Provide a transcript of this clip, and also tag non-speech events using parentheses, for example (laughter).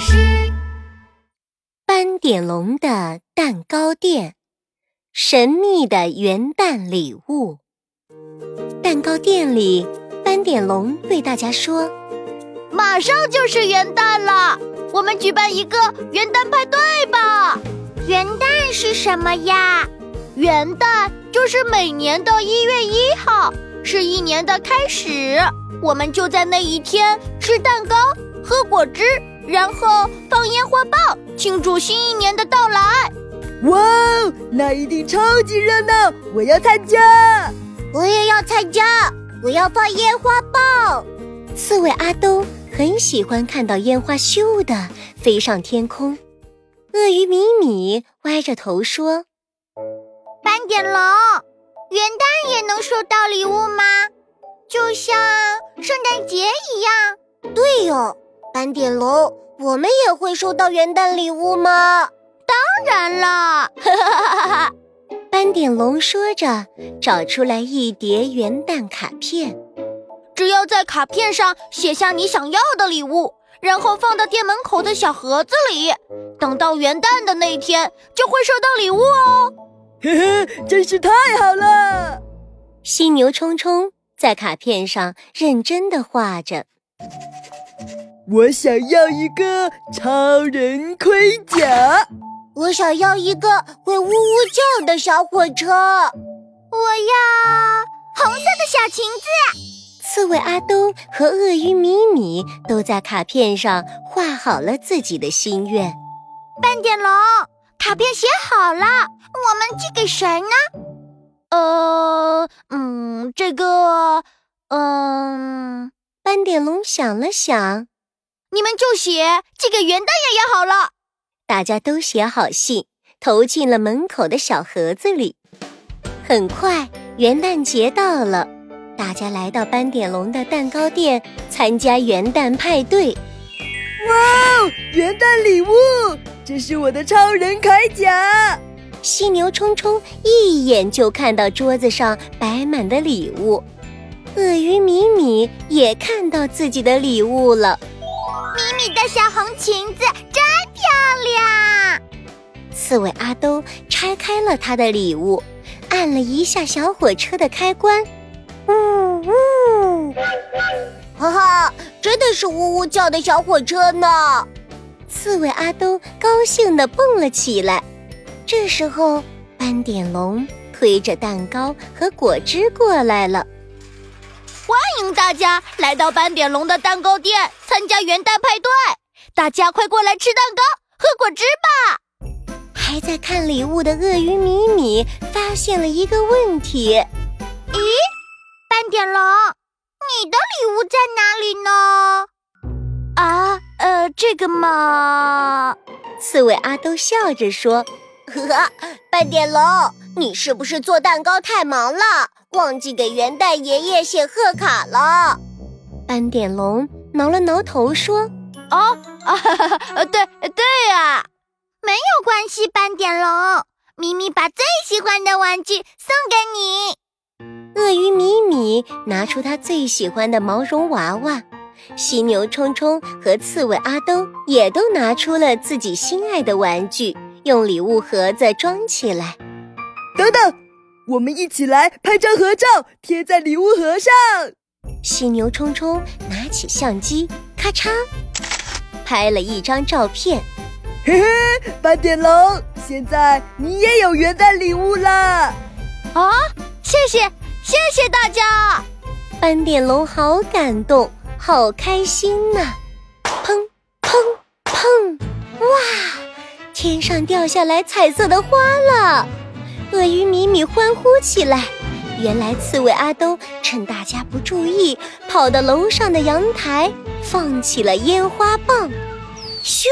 师。斑点龙的蛋糕店，神秘的元旦礼物。蛋糕店里，斑点龙对大家说：“马上就是元旦了，我们举办一个元旦派对吧！元旦是什么呀？元旦就是每年的一月一号，是一年的开始。我们就在那一天吃蛋糕。”喝果汁，然后放烟花爆，庆祝新一年的到来。哇，那一定超级热闹！我要参加，我也要参加，我要放烟花爆。刺猬阿兜很喜欢看到烟花咻的飞上天空。鳄鱼米米歪着头说：“斑点龙，元旦也能收到礼物吗？就像圣诞节一样？”对哟。斑点龙，我们也会收到元旦礼物吗？当然啦！哈哈哈哈斑点龙说着，找出来一叠元旦卡片。只要在卡片上写下你想要的礼物，然后放到店门口的小盒子里，等到元旦的那天就会收到礼物哦。(laughs) 嘿嘿，真是太好了！犀牛冲冲在卡片上认真的画着。我想要一个超人盔甲，我想要一个会呜呜叫的小火车，我要红色的小裙子。刺猬阿东和鳄鱼米米都在卡片上画好了自己的心愿。斑点龙，卡片写好了，我们寄给谁呢？呃，嗯，这个，嗯，斑点龙想了想。你们就写寄给元旦爷爷好了。大家都写好信，投进了门口的小盒子里。很快，元旦节到了，大家来到斑点龙的蛋糕店参加元旦派对。哇哦，元旦礼物！这是我的超人铠甲。犀牛冲冲一眼就看到桌子上摆满的礼物。鳄鱼米米也看到自己的礼物了。米米的小红裙子真漂亮。刺猬阿兜拆开了他的礼物，按了一下小火车的开关，呜呜，哈哈，真的是呜呜叫的小火车呢！刺猬阿兜高兴地蹦了起来。这时候，斑点龙推着蛋糕和果汁过来了。欢迎大家来到斑点龙的蛋糕店参加元旦派对，大家快过来吃蛋糕、喝果汁吧！还在看礼物的鳄鱼米米发现了一个问题：咦，斑点龙，你的礼物在哪里呢？啊，呃，这个嘛……刺猬阿兜笑着说：“ (laughs) 呵呵，斑点龙，你是不是做蛋糕太忙了？”忘记给元旦爷爷写贺卡了，斑点龙挠了挠头说：“哦，啊，(laughs) 对对呀，没有关系，斑点龙，咪咪把最喜欢的玩具送给你。”鳄鱼米米拿出他最喜欢的毛绒娃娃，犀牛冲冲和刺猬阿兜也都拿出了自己心爱的玩具，用礼物盒子装起来。等等。我们一起来拍张合照，贴在礼物盒上。犀牛冲冲拿起相机，咔嚓，拍了一张照片。嘿嘿，斑点龙，现在你也有元旦礼物啦！啊，谢谢，谢谢大家！斑点龙好感动，好开心呐！砰砰砰！哇，天上掉下来彩色的花了。鳄鱼米米欢呼起来。原来刺猬阿东趁大家不注意，跑到楼上的阳台，放起了烟花棒。咻，